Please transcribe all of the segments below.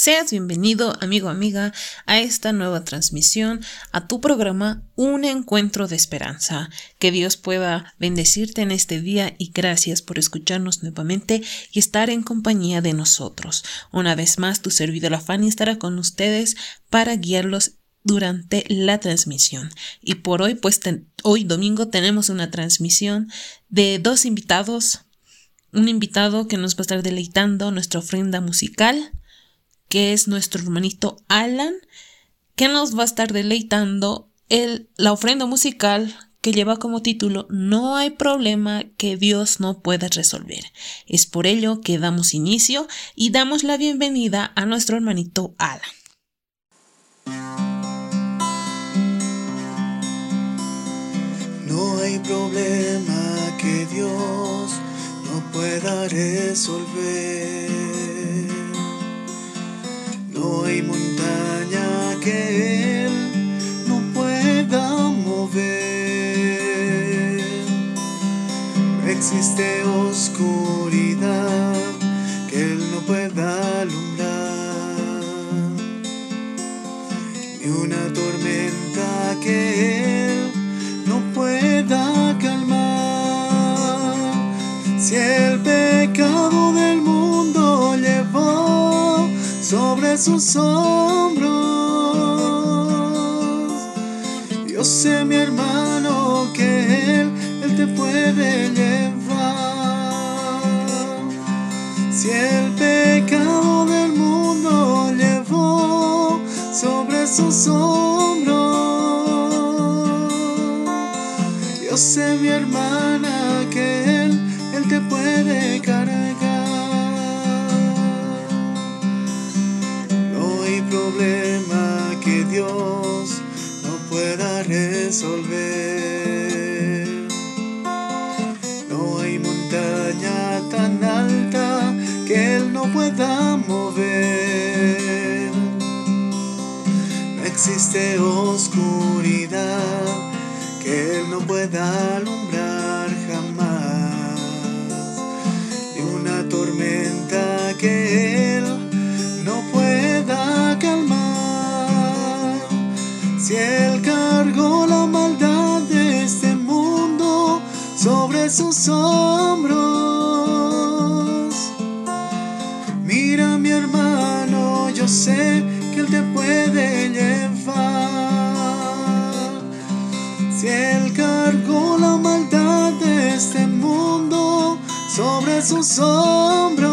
Seas bienvenido, amigo, amiga, a esta nueva transmisión, a tu programa Un Encuentro de Esperanza. Que Dios pueda bendecirte en este día y gracias por escucharnos nuevamente y estar en compañía de nosotros. Una vez más, tu servidor Fanny estará con ustedes para guiarlos durante la transmisión. Y por hoy, pues hoy domingo tenemos una transmisión de dos invitados. Un invitado que nos va a estar deleitando nuestra ofrenda musical que es nuestro hermanito Alan, que nos va a estar deleitando el, la ofrenda musical que lleva como título No hay problema que Dios no pueda resolver. Es por ello que damos inicio y damos la bienvenida a nuestro hermanito Alan. No hay problema que Dios no pueda resolver. No hay montaña que Él no pueda mover. Existe oscuridad sus hombros. Yo sé, mi hermano, que Él, Él te puede llevar. Si el pecado del mundo llevó sobre sus hombros. Yo sé, mi hermana, que Él, Él te puede cargar. Problema que Dios no pueda resolver. No hay montaña tan alta que Él no pueda mover. No existe oscuridad que Él no pueda alumbrar sus hombros. Mira mi hermano, yo sé que Él te puede llevar. Si Él cargó la maldad de este mundo sobre sus hombros.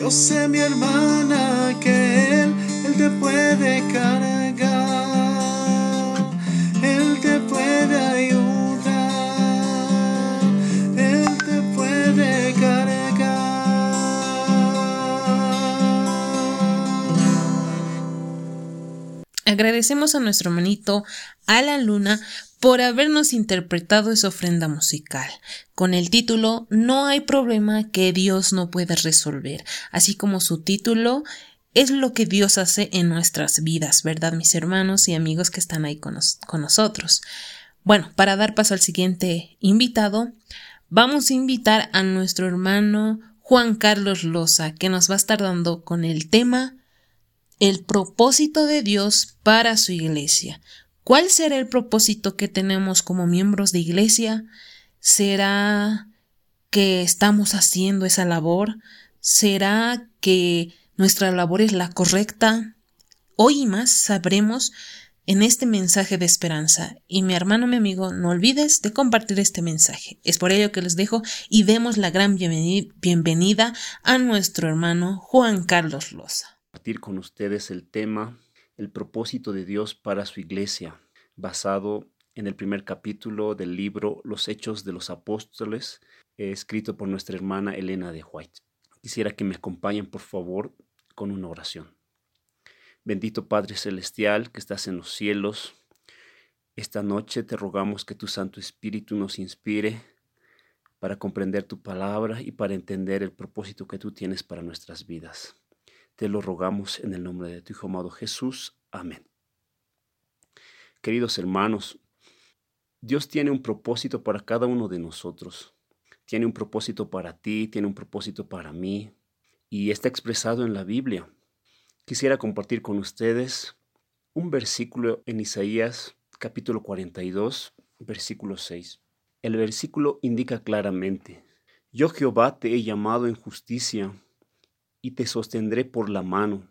Yo sé, mi hermana, Agradecemos a nuestro hermanito a la luna por habernos interpretado esa ofrenda musical, con el título No hay problema que Dios no pueda resolver, así como su título es lo que Dios hace en nuestras vidas, ¿verdad, mis hermanos y amigos que están ahí con, nos con nosotros? Bueno, para dar paso al siguiente invitado, vamos a invitar a nuestro hermano Juan Carlos Loza, que nos va a estar dando con el tema el propósito de Dios para su iglesia. ¿Cuál será el propósito que tenemos como miembros de iglesia? ¿Será que estamos haciendo esa labor? ¿Será que nuestra labor es la correcta? Hoy más sabremos en este mensaje de esperanza. Y mi hermano, mi amigo, no olvides de compartir este mensaje. Es por ello que les dejo y demos la gran bienvenida a nuestro hermano Juan Carlos Loza. Compartir con ustedes el tema el propósito de Dios para su iglesia, basado en el primer capítulo del libro Los Hechos de los Apóstoles, escrito por nuestra hermana Elena de White. Quisiera que me acompañen, por favor, con una oración. Bendito Padre Celestial que estás en los cielos, esta noche te rogamos que tu Santo Espíritu nos inspire para comprender tu palabra y para entender el propósito que tú tienes para nuestras vidas. Te lo rogamos en el nombre de tu Hijo amado Jesús. Amén. Queridos hermanos, Dios tiene un propósito para cada uno de nosotros. Tiene un propósito para ti, tiene un propósito para mí. y está expresado en la Biblia. Quisiera compartir con ustedes un versículo en Isaías capítulo 42, versículo 6. El versículo indica claramente, Yo Jehová te he llamado en justicia y te sostendré por la mano,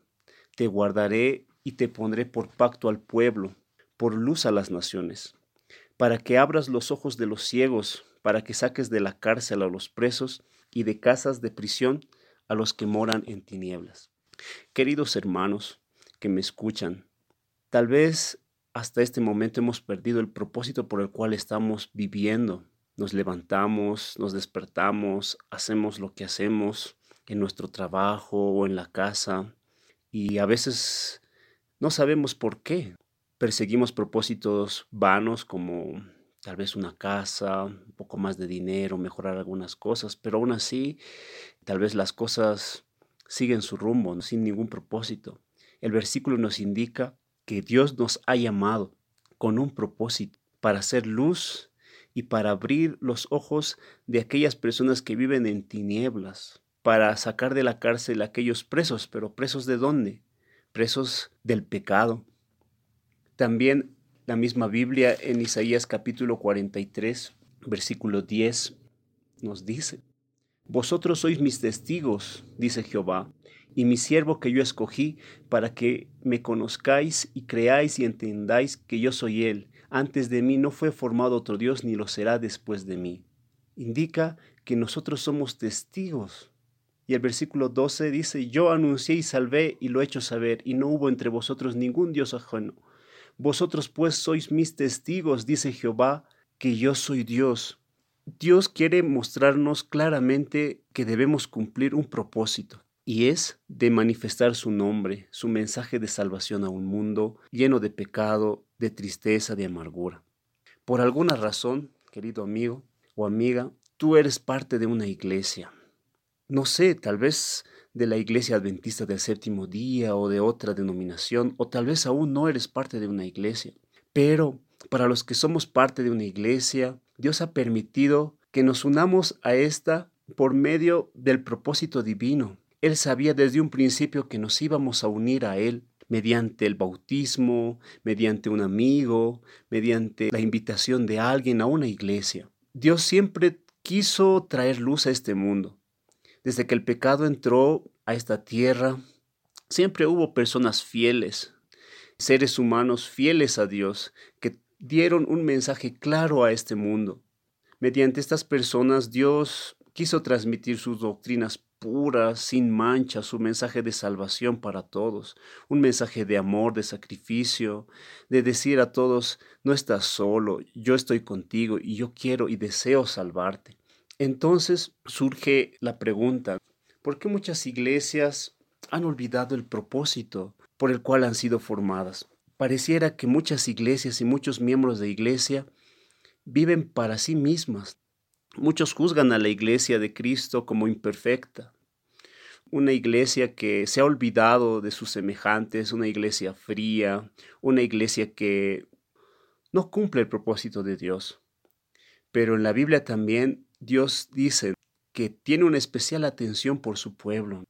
te guardaré y te pondré por pacto al pueblo, por luz a las naciones, para que abras los ojos de los ciegos, para que saques de la cárcel a los presos y de casas de prisión a los que moran en tinieblas. Queridos hermanos que me escuchan, tal vez hasta este momento hemos perdido el propósito por el cual estamos viviendo. Nos levantamos, nos despertamos, hacemos lo que hacemos en nuestro trabajo o en la casa y a veces no sabemos por qué. Perseguimos propósitos vanos como tal vez una casa, un poco más de dinero, mejorar algunas cosas, pero aún así, tal vez las cosas siguen su rumbo, sin ningún propósito. El versículo nos indica que Dios nos ha llamado con un propósito para hacer luz y para abrir los ojos de aquellas personas que viven en tinieblas, para sacar de la cárcel a aquellos presos, pero presos de dónde? Presos del pecado. También la misma Biblia en Isaías capítulo 43, versículo 10, nos dice, Vosotros sois mis testigos, dice Jehová, y mi siervo que yo escogí, para que me conozcáis y creáis y entendáis que yo soy Él. Antes de mí no fue formado otro Dios, ni lo será después de mí. Indica que nosotros somos testigos. Y el versículo 12 dice, yo anuncié y salvé y lo he hecho saber, y no hubo entre vosotros ningún Dios ajeno vosotros pues sois mis testigos, dice Jehová, que yo soy Dios. Dios quiere mostrarnos claramente que debemos cumplir un propósito, y es de manifestar su nombre, su mensaje de salvación a un mundo lleno de pecado, de tristeza, de amargura. Por alguna razón, querido amigo o amiga, tú eres parte de una iglesia. No sé, tal vez de la iglesia adventista del séptimo día o de otra denominación, o tal vez aún no eres parte de una iglesia. Pero para los que somos parte de una iglesia, Dios ha permitido que nos unamos a esta por medio del propósito divino. Él sabía desde un principio que nos íbamos a unir a Él mediante el bautismo, mediante un amigo, mediante la invitación de alguien a una iglesia. Dios siempre quiso traer luz a este mundo. Desde que el pecado entró a esta tierra, siempre hubo personas fieles, seres humanos fieles a Dios, que dieron un mensaje claro a este mundo. Mediante estas personas Dios quiso transmitir sus doctrinas puras, sin mancha, su mensaje de salvación para todos, un mensaje de amor, de sacrificio, de decir a todos, no estás solo, yo estoy contigo y yo quiero y deseo salvarte. Entonces surge la pregunta, ¿por qué muchas iglesias han olvidado el propósito por el cual han sido formadas? Pareciera que muchas iglesias y muchos miembros de iglesia viven para sí mismas. Muchos juzgan a la iglesia de Cristo como imperfecta, una iglesia que se ha olvidado de sus semejantes, una iglesia fría, una iglesia que no cumple el propósito de Dios. Pero en la Biblia también Dios dice que tiene una especial atención por su pueblo.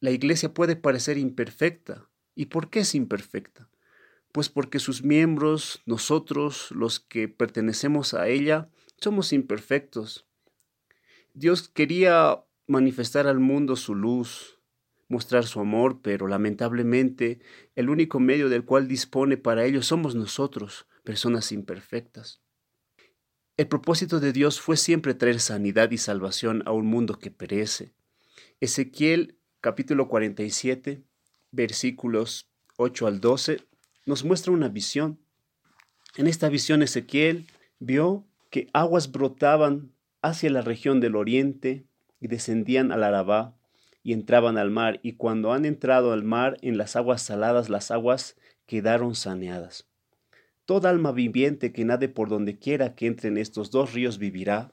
La iglesia puede parecer imperfecta. ¿Y por qué es imperfecta? Pues porque sus miembros, nosotros, los que pertenecemos a ella, somos imperfectos. Dios quería manifestar al mundo su luz, mostrar su amor, pero lamentablemente el único medio del cual dispone para ello somos nosotros, personas imperfectas. El propósito de Dios fue siempre traer sanidad y salvación a un mundo que perece. Ezequiel capítulo 47, versículos 8 al 12, nos muestra una visión. En esta visión Ezequiel vio que aguas brotaban hacia la región del oriente y descendían al Arabá y entraban al mar, y cuando han entrado al mar en las aguas saladas, las aguas quedaron saneadas. Toda alma viviente que nade por donde quiera que entre en estos dos ríos vivirá,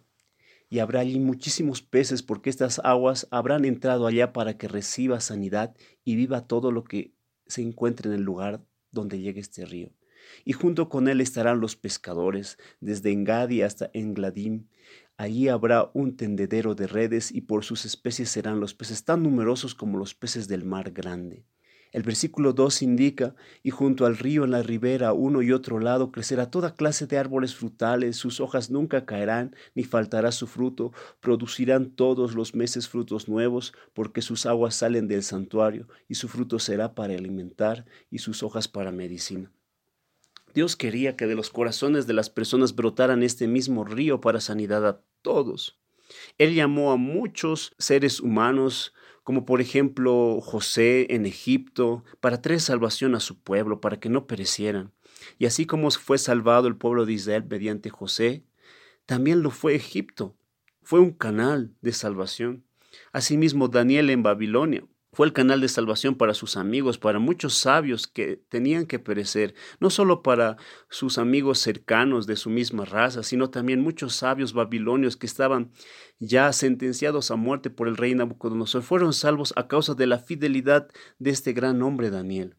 y habrá allí muchísimos peces porque estas aguas habrán entrado allá para que reciba sanidad y viva todo lo que se encuentre en el lugar donde llegue este río. Y junto con él estarán los pescadores, desde Engadi hasta Engladim. Allí habrá un tendedero de redes y por sus especies serán los peces tan numerosos como los peces del mar grande. El versículo 2 indica, y junto al río en la ribera, uno y otro lado, crecerá toda clase de árboles frutales, sus hojas nunca caerán, ni faltará su fruto, producirán todos los meses frutos nuevos, porque sus aguas salen del santuario, y su fruto será para alimentar, y sus hojas para medicina. Dios quería que de los corazones de las personas brotaran este mismo río para sanidad a todos. Él llamó a muchos seres humanos, como por ejemplo José en Egipto, para traer salvación a su pueblo, para que no perecieran. Y así como fue salvado el pueblo de Israel mediante José, también lo fue Egipto. Fue un canal de salvación. Asimismo, Daniel en Babilonia fue el canal de salvación para sus amigos, para muchos sabios que tenían que perecer, no solo para sus amigos cercanos de su misma raza, sino también muchos sabios babilonios que estaban ya sentenciados a muerte por el rey Nabucodonosor, fueron salvos a causa de la fidelidad de este gran hombre Daniel.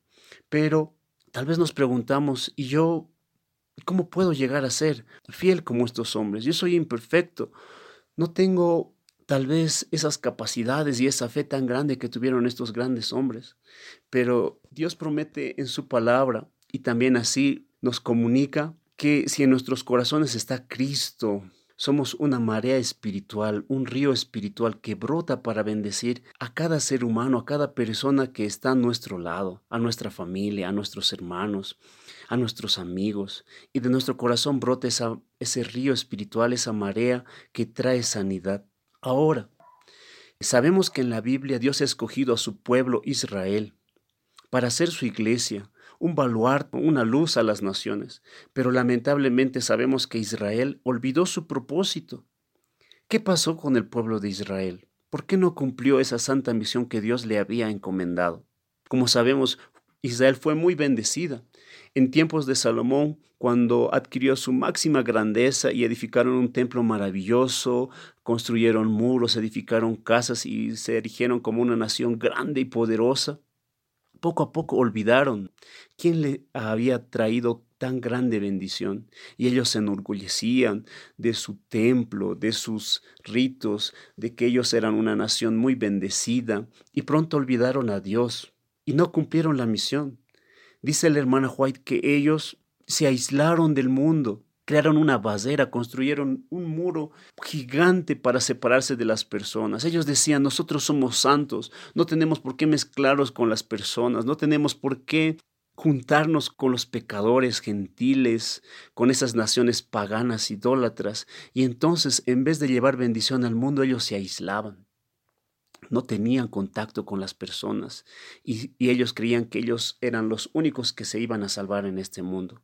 Pero tal vez nos preguntamos, ¿y yo cómo puedo llegar a ser fiel como estos hombres? Yo soy imperfecto, no tengo tal vez esas capacidades y esa fe tan grande que tuvieron estos grandes hombres. Pero Dios promete en su palabra y también así nos comunica que si en nuestros corazones está Cristo, somos una marea espiritual, un río espiritual que brota para bendecir a cada ser humano, a cada persona que está a nuestro lado, a nuestra familia, a nuestros hermanos, a nuestros amigos. Y de nuestro corazón brota ese río espiritual, esa marea que trae sanidad. Ahora, sabemos que en la Biblia Dios ha escogido a su pueblo Israel para ser su iglesia, un baluarte, una luz a las naciones, pero lamentablemente sabemos que Israel olvidó su propósito. ¿Qué pasó con el pueblo de Israel? ¿Por qué no cumplió esa santa misión que Dios le había encomendado? Como sabemos, Israel fue muy bendecida. En tiempos de Salomón, cuando adquirió su máxima grandeza y edificaron un templo maravilloso, construyeron muros, edificaron casas y se erigieron como una nación grande y poderosa, poco a poco olvidaron quién le había traído tan grande bendición y ellos se enorgullecían de su templo, de sus ritos, de que ellos eran una nación muy bendecida y pronto olvidaron a Dios y no cumplieron la misión. Dice la hermana White que ellos se aislaron del mundo, crearon una basera, construyeron un muro gigante para separarse de las personas. Ellos decían, nosotros somos santos, no tenemos por qué mezclarnos con las personas, no tenemos por qué juntarnos con los pecadores gentiles, con esas naciones paganas, idólatras, y entonces en vez de llevar bendición al mundo, ellos se aislaban no tenían contacto con las personas y, ellos creían que ellos eran los únicos que se iban a salvar en este mundo.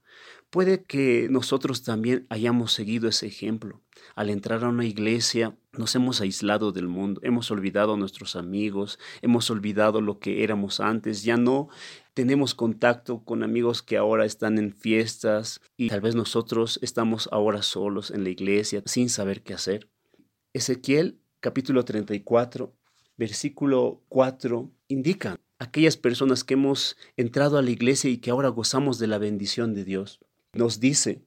Puede que nosotros también hayamos seguido ese ejemplo. Al entrar a una iglesia nos hemos aislado del mundo, hemos olvidado a nuestros amigos, hemos olvidado lo que éramos antes, ya no tenemos contacto con amigos que ahora están en fiestas y tal vez nosotros estamos ahora solos en la iglesia sin saber qué hacer. Ezequiel capítulo 34 versículo 4 indica aquellas personas que hemos entrado a la iglesia y que ahora gozamos de la bendición de Dios. Nos dice,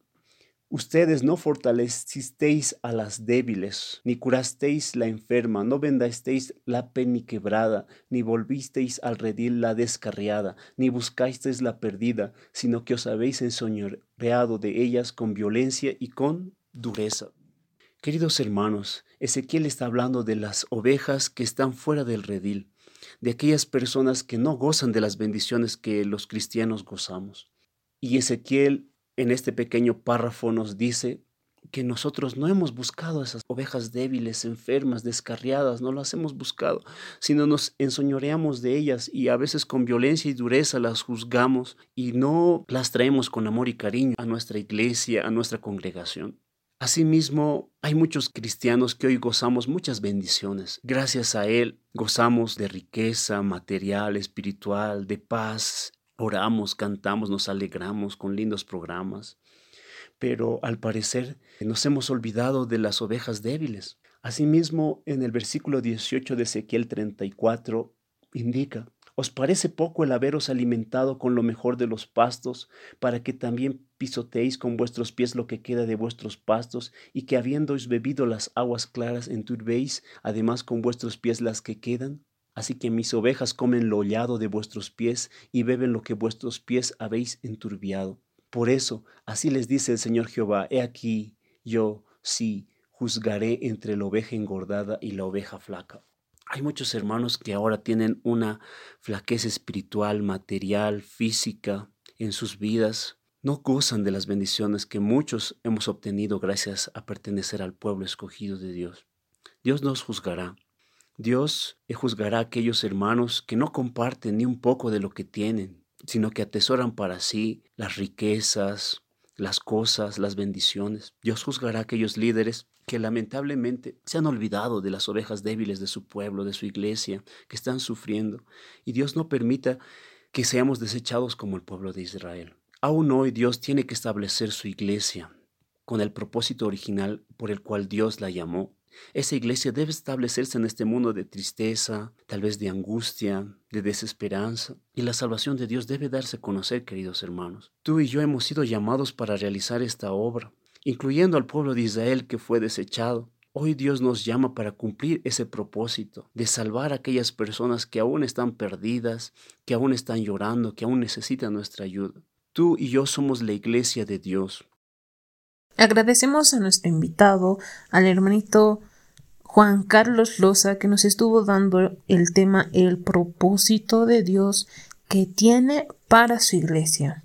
ustedes no fortalecisteis a las débiles, ni curasteis la enferma, no vendasteis la quebrada, ni volvisteis al redil la descarriada, ni buscasteis la perdida, sino que os habéis ensoñoreado de ellas con violencia y con dureza. Queridos hermanos, Ezequiel está hablando de las ovejas que están fuera del redil, de aquellas personas que no gozan de las bendiciones que los cristianos gozamos. Y Ezequiel en este pequeño párrafo nos dice que nosotros no hemos buscado esas ovejas débiles, enfermas, descarriadas, no las hemos buscado, sino nos ensoñoreamos de ellas y a veces con violencia y dureza las juzgamos y no las traemos con amor y cariño a nuestra iglesia, a nuestra congregación. Asimismo, hay muchos cristianos que hoy gozamos muchas bendiciones. Gracias a Él gozamos de riqueza material, espiritual, de paz. Oramos, cantamos, nos alegramos con lindos programas. Pero al parecer nos hemos olvidado de las ovejas débiles. Asimismo, en el versículo 18 de Ezequiel 34 indica, ¿Os parece poco el haberos alimentado con lo mejor de los pastos, para que también pisoteéis con vuestros pies lo que queda de vuestros pastos, y que habiéndois bebido las aguas claras enturbéis además con vuestros pies las que quedan? Así que mis ovejas comen lo hollado de vuestros pies y beben lo que vuestros pies habéis enturbiado. Por eso, así les dice el Señor Jehová, he aquí, yo, sí, juzgaré entre la oveja engordada y la oveja flaca. Hay muchos hermanos que ahora tienen una flaqueza espiritual, material, física en sus vidas. No gozan de las bendiciones que muchos hemos obtenido gracias a pertenecer al pueblo escogido de Dios. Dios nos juzgará. Dios juzgará a aquellos hermanos que no comparten ni un poco de lo que tienen, sino que atesoran para sí las riquezas, las cosas, las bendiciones. Dios juzgará a aquellos líderes que lamentablemente se han olvidado de las ovejas débiles de su pueblo, de su iglesia, que están sufriendo. Y Dios no permita que seamos desechados como el pueblo de Israel. Aún hoy Dios tiene que establecer su iglesia con el propósito original por el cual Dios la llamó. Esa iglesia debe establecerse en este mundo de tristeza, tal vez de angustia, de desesperanza, y la salvación de Dios debe darse a conocer, queridos hermanos. Tú y yo hemos sido llamados para realizar esta obra, incluyendo al pueblo de Israel que fue desechado. Hoy Dios nos llama para cumplir ese propósito de salvar a aquellas personas que aún están perdidas, que aún están llorando, que aún necesitan nuestra ayuda. Tú y yo somos la iglesia de Dios. Agradecemos a nuestro invitado, al hermanito Juan Carlos Loza, que nos estuvo dando el tema El propósito de Dios que tiene para su iglesia.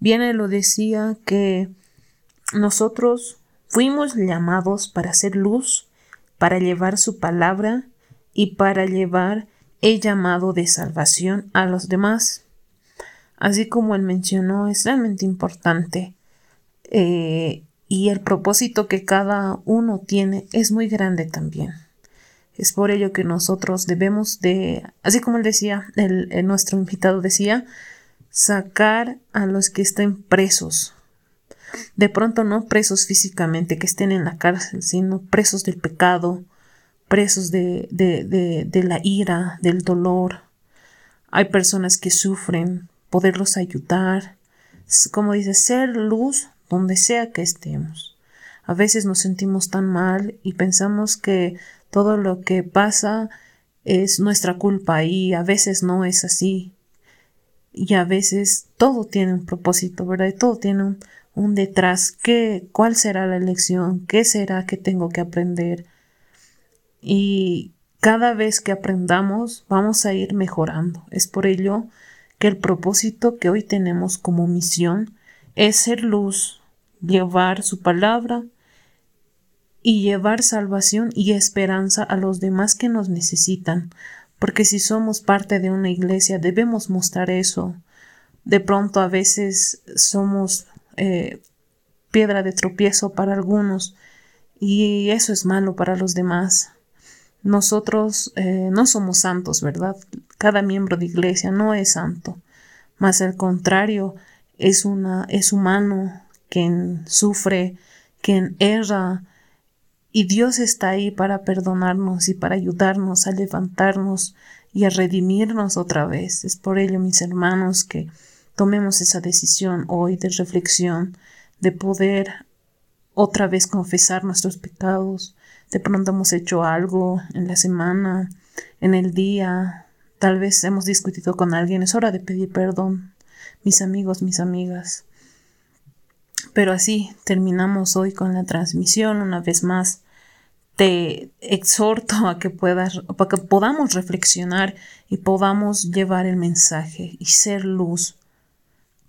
Bien, lo decía que nosotros fuimos llamados para hacer luz, para llevar su palabra y para llevar el llamado de salvación a los demás. Así como él mencionó, es realmente importante. Eh, y el propósito que cada uno tiene es muy grande también. Es por ello que nosotros debemos de, así como él decía, el, nuestro invitado decía, sacar a los que estén presos, de pronto no presos físicamente que estén en la cárcel, sino presos del pecado, presos de, de, de, la ira, del dolor. Hay personas que sufren, poderlos ayudar, como dice, ser luz donde sea que estemos. A veces nos sentimos tan mal y pensamos que todo lo que pasa es nuestra culpa y a veces no es así. Y a veces todo tiene un propósito, ¿verdad? Y todo tiene un, un detrás, ¿qué, cuál será la lección, qué será que tengo que aprender. Y cada vez que aprendamos vamos a ir mejorando. Es por ello que el propósito que hoy tenemos como misión es ser luz, llevar su palabra y llevar salvación y esperanza a los demás que nos necesitan, porque si somos parte de una iglesia debemos mostrar eso. De pronto a veces somos eh, piedra de tropiezo para algunos y eso es malo para los demás. Nosotros eh, no somos santos, ¿verdad? Cada miembro de iglesia no es santo, más al contrario, es una es humano quien sufre, quien erra, y Dios está ahí para perdonarnos y para ayudarnos a levantarnos y a redimirnos otra vez. Es por ello, mis hermanos, que tomemos esa decisión hoy de reflexión, de poder otra vez confesar nuestros pecados. De pronto hemos hecho algo en la semana, en el día, tal vez hemos discutido con alguien, es hora de pedir perdón, mis amigos, mis amigas. Pero así terminamos hoy con la transmisión una vez más. Te exhorto a que puedas, para que podamos reflexionar y podamos llevar el mensaje y ser luz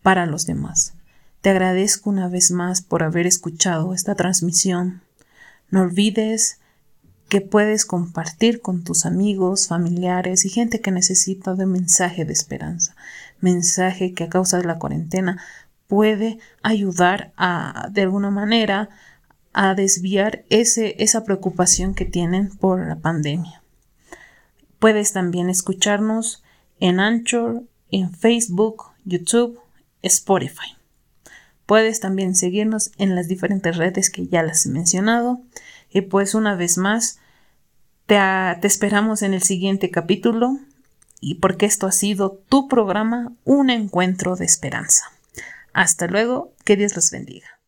para los demás. Te agradezco una vez más por haber escuchado esta transmisión. No olvides que puedes compartir con tus amigos, familiares y gente que necesita de mensaje de esperanza, mensaje que a causa de la cuarentena puede ayudar a, de alguna manera, a desviar ese, esa preocupación que tienen por la pandemia. Puedes también escucharnos en Anchor, en Facebook, YouTube, Spotify. Puedes también seguirnos en las diferentes redes que ya las he mencionado. Y pues una vez más, te, te esperamos en el siguiente capítulo y porque esto ha sido tu programa Un Encuentro de Esperanza. Hasta luego, que Dios los bendiga.